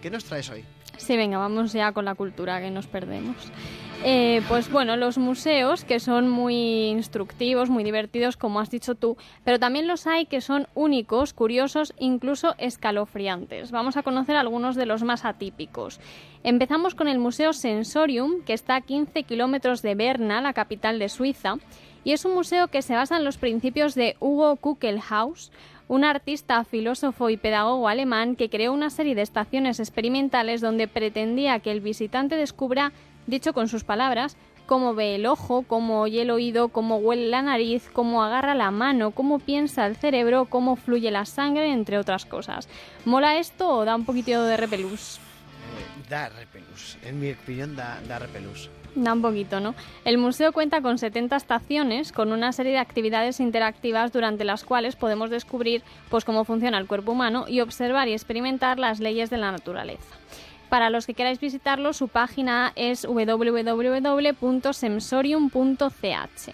¿qué nos traes hoy? Sí, venga, vamos ya con la cultura que nos perdemos. Eh, pues bueno, los museos que son muy instructivos, muy divertidos, como has dicho tú, pero también los hay que son únicos, curiosos, incluso escalofriantes. Vamos a conocer algunos de los más atípicos. Empezamos con el Museo Sensorium, que está a 15 kilómetros de Berna, la capital de Suiza, y es un museo que se basa en los principios de Hugo Kuckelhaus, un artista, filósofo y pedagogo alemán que creó una serie de estaciones experimentales donde pretendía que el visitante descubra dicho con sus palabras, cómo ve el ojo, cómo oye el oído, cómo huele la nariz, cómo agarra la mano, cómo piensa el cerebro, cómo fluye la sangre, entre otras cosas. ¿Mola esto o da un poquito de repelús? Eh, da repelús, en mi opinión da, da repelús. Da un poquito, ¿no? El museo cuenta con 70 estaciones, con una serie de actividades interactivas durante las cuales podemos descubrir pues, cómo funciona el cuerpo humano y observar y experimentar las leyes de la naturaleza. Para los que queráis visitarlo, su página es www.sensorium.ch.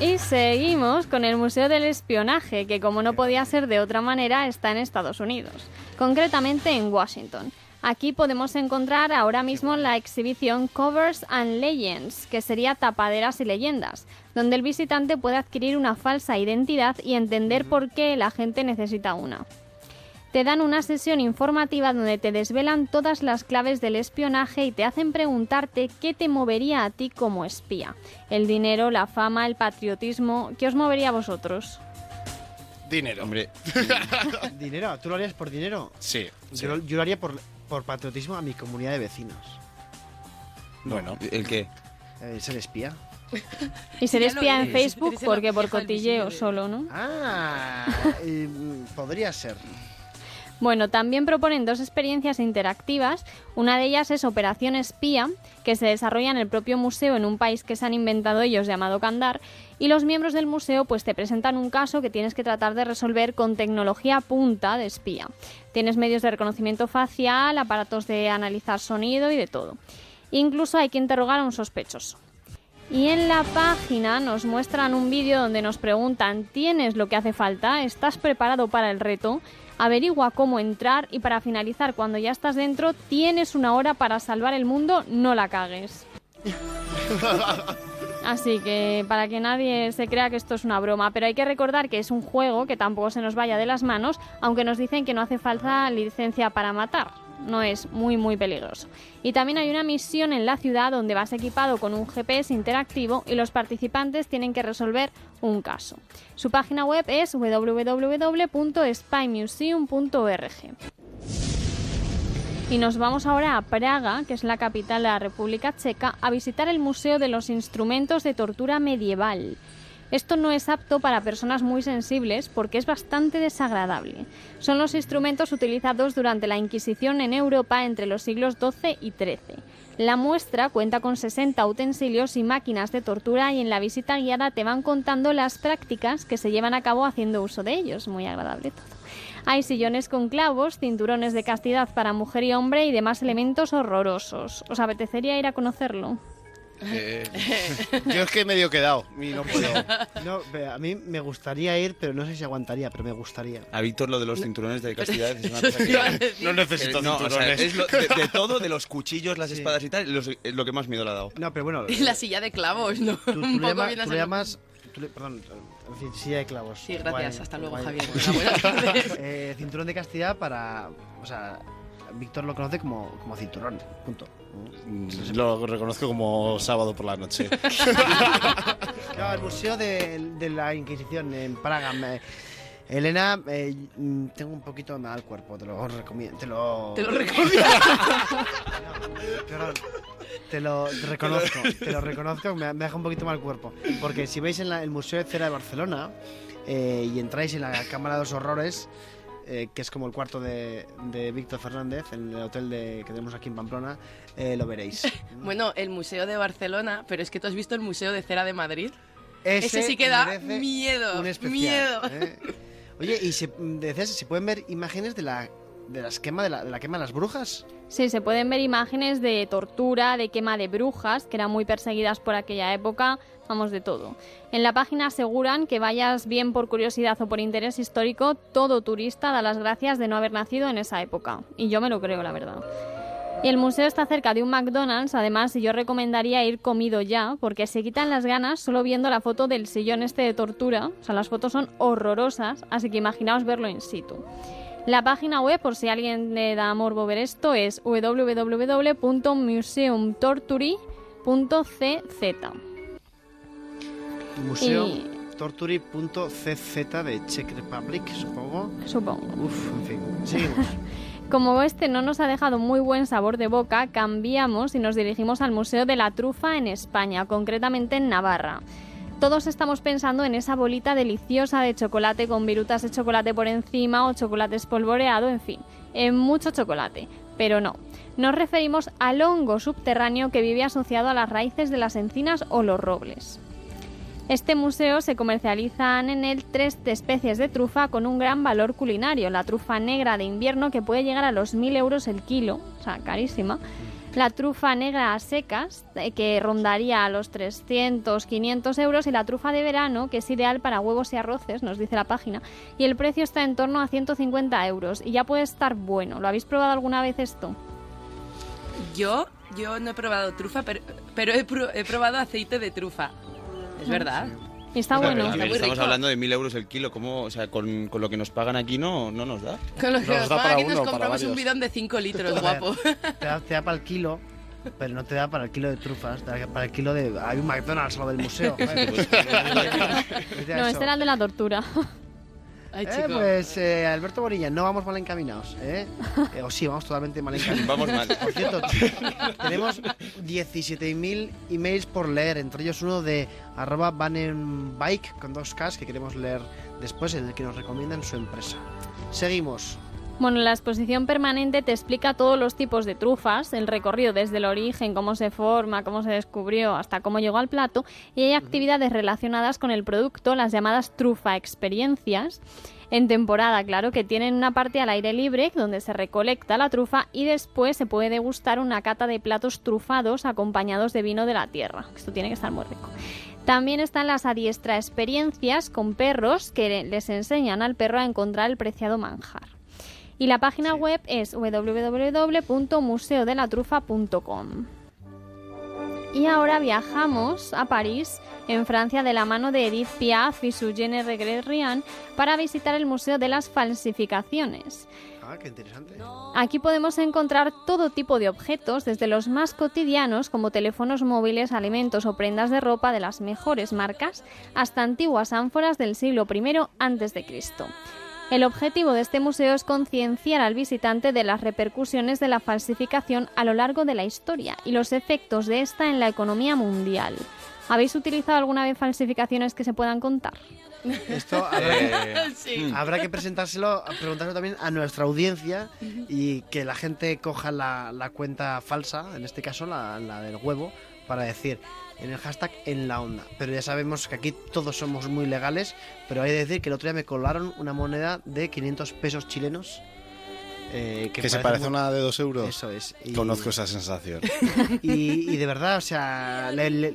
Y seguimos con el Museo del Espionaje, que como no podía ser de otra manera, está en Estados Unidos, concretamente en Washington. Aquí podemos encontrar ahora mismo la exhibición Covers and Legends, que sería tapaderas y leyendas, donde el visitante puede adquirir una falsa identidad y entender por qué la gente necesita una. Te dan una sesión informativa donde te desvelan todas las claves del espionaje y te hacen preguntarte qué te movería a ti como espía. El dinero, la fama, el patriotismo, ¿qué os movería a vosotros? Dinero. Hombre, ¿Dinero? ¿Tú lo harías por dinero? Sí. sí. Yo, yo lo haría por, por patriotismo a mi comunidad de vecinos. Bueno, ¿el qué? Eh, ser espía. Y ser espía en. Facebook porque por cotilleo solo, ¿no? Ah, eh, podría ser. Bueno, también proponen dos experiencias interactivas. Una de ellas es Operación Espía, que se desarrolla en el propio museo en un país que se han inventado ellos llamado Kandar. Y los miembros del museo pues te presentan un caso que tienes que tratar de resolver con tecnología punta de espía. Tienes medios de reconocimiento facial, aparatos de analizar sonido y de todo. Incluso hay que interrogar a un sospechoso. Y en la página nos muestran un vídeo donde nos preguntan, ¿tienes lo que hace falta? ¿Estás preparado para el reto? Averigua cómo entrar y para finalizar, cuando ya estás dentro, tienes una hora para salvar el mundo, no la cagues. Así que para que nadie se crea que esto es una broma, pero hay que recordar que es un juego que tampoco se nos vaya de las manos, aunque nos dicen que no hace falta licencia para matar. No es muy muy peligroso. Y también hay una misión en la ciudad donde vas equipado con un GPS interactivo y los participantes tienen que resolver un caso. Su página web es www.spymuseum.org. Y nos vamos ahora a Praga, que es la capital de la República Checa, a visitar el Museo de los Instrumentos de Tortura Medieval. Esto no es apto para personas muy sensibles porque es bastante desagradable. Son los instrumentos utilizados durante la Inquisición en Europa entre los siglos XII y XIII. La muestra cuenta con 60 utensilios y máquinas de tortura y en la visita guiada te van contando las prácticas que se llevan a cabo haciendo uso de ellos. Muy agradable todo. Hay sillones con clavos, cinturones de castidad para mujer y hombre y demás elementos horrorosos. ¿Os apetecería ir a conocerlo? Eh, yo es que medio quedado y no puedo. No, a mí me gustaría ir, pero no sé si aguantaría, pero me gustaría. A Víctor lo de los cinturones de castidad es una cosa que... No necesito Eh, no, o sea, cinturones. es lo- de, de todo, de los cuchillos, las Sí. espadas y tal, los- es lo que más miedo le ha dado. No, pero bueno. Y la silla de clavos, ¿no? Tú, tú Un poco llamas, tú tú le- perdón, en fin, silla de clavos. Sí, gracias. Guay, Hasta luego, guay. Javier. Eh, cinturón de castidad para. O sea, Víctor lo conoce como, como cinturón, punto. Mm, Lo reconozco como sábado por la noche. No, el Museo de, de la Inquisición en Praga. me- Elena, eh, mm, tengo un poquito de mal cuerpo, te lo recomiendo. Te lo, Te lo recomiendo. te lo, te lo reconozco, te lo reconozco, me, me deja un poquito mal cuerpo. Porque si veis en la- el Museo de Cera de Barcelona eh, y entráis en la Cámara de los Horrores, eh, que es como el cuarto de, de Víctor Fernández, en el hotel de, que tenemos aquí en Pamplona, eh, lo veréis. Bueno, el Museo de Barcelona, pero es que tú has visto el Museo de Cera de Madrid. Ese, Ese sí que da miedo, un especial, miedo. ¿eh? Oye, y se, decías, se pueden ver imágenes de la de quema de la, de la quema de las brujas. Sí, se pueden ver imágenes de tortura, de quema de brujas, que eran muy perseguidas por aquella época, vamos de todo. En la página aseguran que vayas bien por curiosidad o por interés histórico, todo turista da las gracias de no haber nacido en esa época. Y yo me lo creo, la verdad. Y el museo está cerca de un McDonald's, además, yo recomendaría ir comido ya, porque se quitan las ganas solo viendo la foto del sillón este de tortura. O sea, las fotos son horrorosas, así que imaginaos verlo in situ. La página web, por si alguien le da morbo ver esto, es www.museumtortury.cz. Museo Y- torturi.cz de Czech Republic, supongo. Supongo. Uf, en fin, seguimos. Como este no nos ha dejado muy buen sabor de boca, cambiamos y nos dirigimos al Museo de la Trufa en España, concretamente en Navarra. Todos estamos pensando en esa bolita deliciosa de chocolate con virutas de chocolate por encima o chocolate espolvoreado, en fin, en mucho chocolate. Pero no, nos referimos al hongo subterráneo que vive asociado a las raíces de las encinas o los robles. Este museo se comercializan en él tres especies de trufa con un gran valor culinario. La trufa negra de invierno que puede llegar a los 1000 euros el kilo, o sea, carísima. La trufa negra a secas eh, que rondaría a los 300, 500 euros y la trufa de verano que es ideal para huevos y arroces, nos dice la página. Y el precio está en torno a 150 euros y ya puede estar bueno. ¿Lo habéis probado alguna vez esto? Yo, yo no he probado trufa, pero, he probado aceite de trufa. Es verdad. Y está bueno. estamos rico. hablando de mil euros el kilo. ¿Cómo, o sea, con, con lo que nos pagan aquí no, no nos da? Con lo que Nos pagan para aquí uno nos compramos un bidón de 5 litros, guapo. Te da, te da para el kilo, pero no te da para el kilo de trufas, te da para el kilo de... Hay un McDonald's al lado del museo. No, este era el de la tortura. Ay, Eh, pues eh, Alberto Bonilla, no vamos mal encaminados, ¿eh? Eh, o sí, vamos totalmente mal encaminados. Vamos mal. Por cierto, tenemos 17.000 emails por leer, entre ellos uno de arroba Bike con dos Ks que queremos leer después, en el que nos recomiendan su empresa. Seguimos. Bueno, la exposición permanente te explica todos los tipos de trufas, el recorrido desde el origen, cómo se forma, cómo se descubrió, hasta cómo llegó al plato, y hay actividades relacionadas con el producto, las llamadas trufa experiencias, en temporada, claro, que tienen una parte al aire libre donde se recolecta la trufa y después se puede degustar una cata de platos trufados acompañados de vino de la tierra. Esto tiene que estar muy rico. También están las adiestra experiencias con perros que les enseñan al perro a encontrar el preciado manjar. Y la página web es www.museodelatrufa.com. Y ahora viajamos a París, en Francia, de la mano de Edith Piaf y su Jeanne Regret-Rian para visitar el Museo de las Falsificaciones. Ah, qué interesante. Aquí podemos encontrar todo tipo de objetos, desde los más cotidianos como teléfonos móviles, alimentos o prendas de ropa de las mejores marcas, hasta antiguas ánforas del siglo I antes de Cristo. El objetivo de este museo es concienciar al visitante de las repercusiones de la falsificación a lo largo de la historia y los efectos de esta en la economía mundial. ¿Habéis utilizado alguna vez falsificaciones que se puedan contar? Esto habrá, Sí. habrá que presentárselo, preguntárselo también a nuestra audiencia y que la gente coja la, la cuenta falsa, en este caso la, la del huevo, para decir en el hashtag en la onda. Pero ya sabemos que aquí todos somos muy legales, pero hay que decir que el otro día me colaron una moneda de 500 pesos chilenos. eh, Que se parece a muy- una de dos euros. Eso es. y- Conozco esa sensación. Y, y de verdad, o sea, le- le-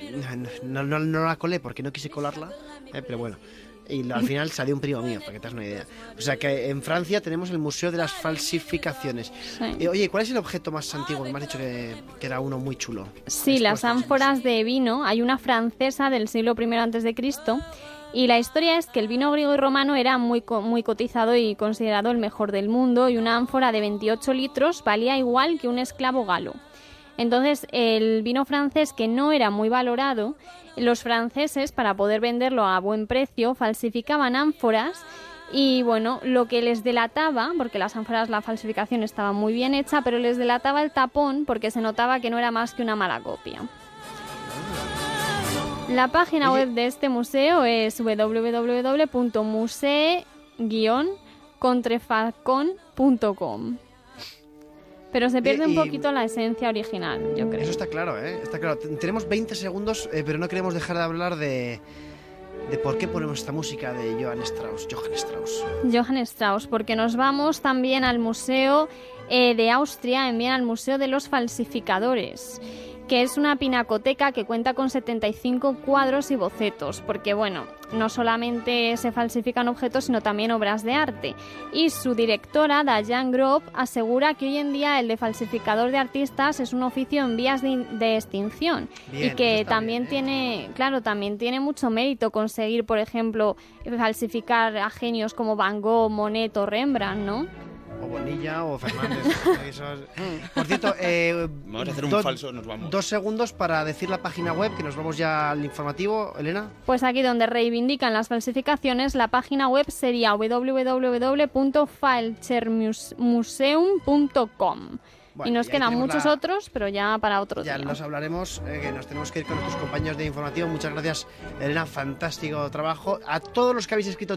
no, no- no la colé porque no quise colarla, eh, pero bueno. Y lo- al final salió un primo mío, para que te hagas una idea. O sea que en Francia tenemos el Museo de las Falsificaciones. Sí. Eh, oye, ¿cuál es el objeto más antiguo? Que me has dicho que, que era uno muy chulo. Sí, las ánforas de vino. Hay una francesa del siglo I antes de Cristo. Y la historia es que el vino griego y romano era muy, muy cotizado y considerado el mejor del mundo. Y una ánfora de 28 litros valía igual que un esclavo galo. Entonces, el vino francés, que no era muy valorado, los franceses, para poder venderlo a buen precio, falsificaban ánforas y bueno, lo que les delataba, porque las ánforas, la falsificación estaba muy bien hecha, pero les delataba el tapón porque se notaba que no era más que una mala copia. La página web de este museo es www.musee-contrefacon.com. Pero se pierde un poquito la esencia original, yo creo. Eso está claro, ¿eh? Está claro. Ten- Tenemos 20 segundos, eh, pero no queremos dejar de hablar de, de por qué ponemos esta música de Johann Strauss. Johann Strauss. Johann Strauss, porque nos vamos también al Museo eh, de Austria, en Viena, al Museo de los Falsificadores que es una pinacoteca que cuenta con 75 cuadros y bocetos, porque bueno, no solamente se falsifican objetos, sino también obras de arte. Y su directora, Dayan Grove, asegura que hoy en día el de falsificador de artistas es un oficio en vías de, de extinción Bien, y que también bien, ¿eh? tiene, claro, también tiene mucho mérito conseguir, por ejemplo, falsificar a genios como Van Gogh, Monet o Rembrandt, ¿no? O Bonilla o Fernández. Por cierto, eh, Vamos a hacer un do- falso, nos vamos. Dos segundos para decir la página web, que nos vamos ya al informativo, Elena. Pues aquí donde reivindican las falsificaciones, la página web sería www.falchermuseum.com. Bueno, y nos y quedan muchos la- otros, pero ya para otro Ya día. los hablaremos, eh, que nos tenemos que ir con nuestros compañeros de informativo. Muchas gracias, Elena, fantástico trabajo. A todos los que habéis escrito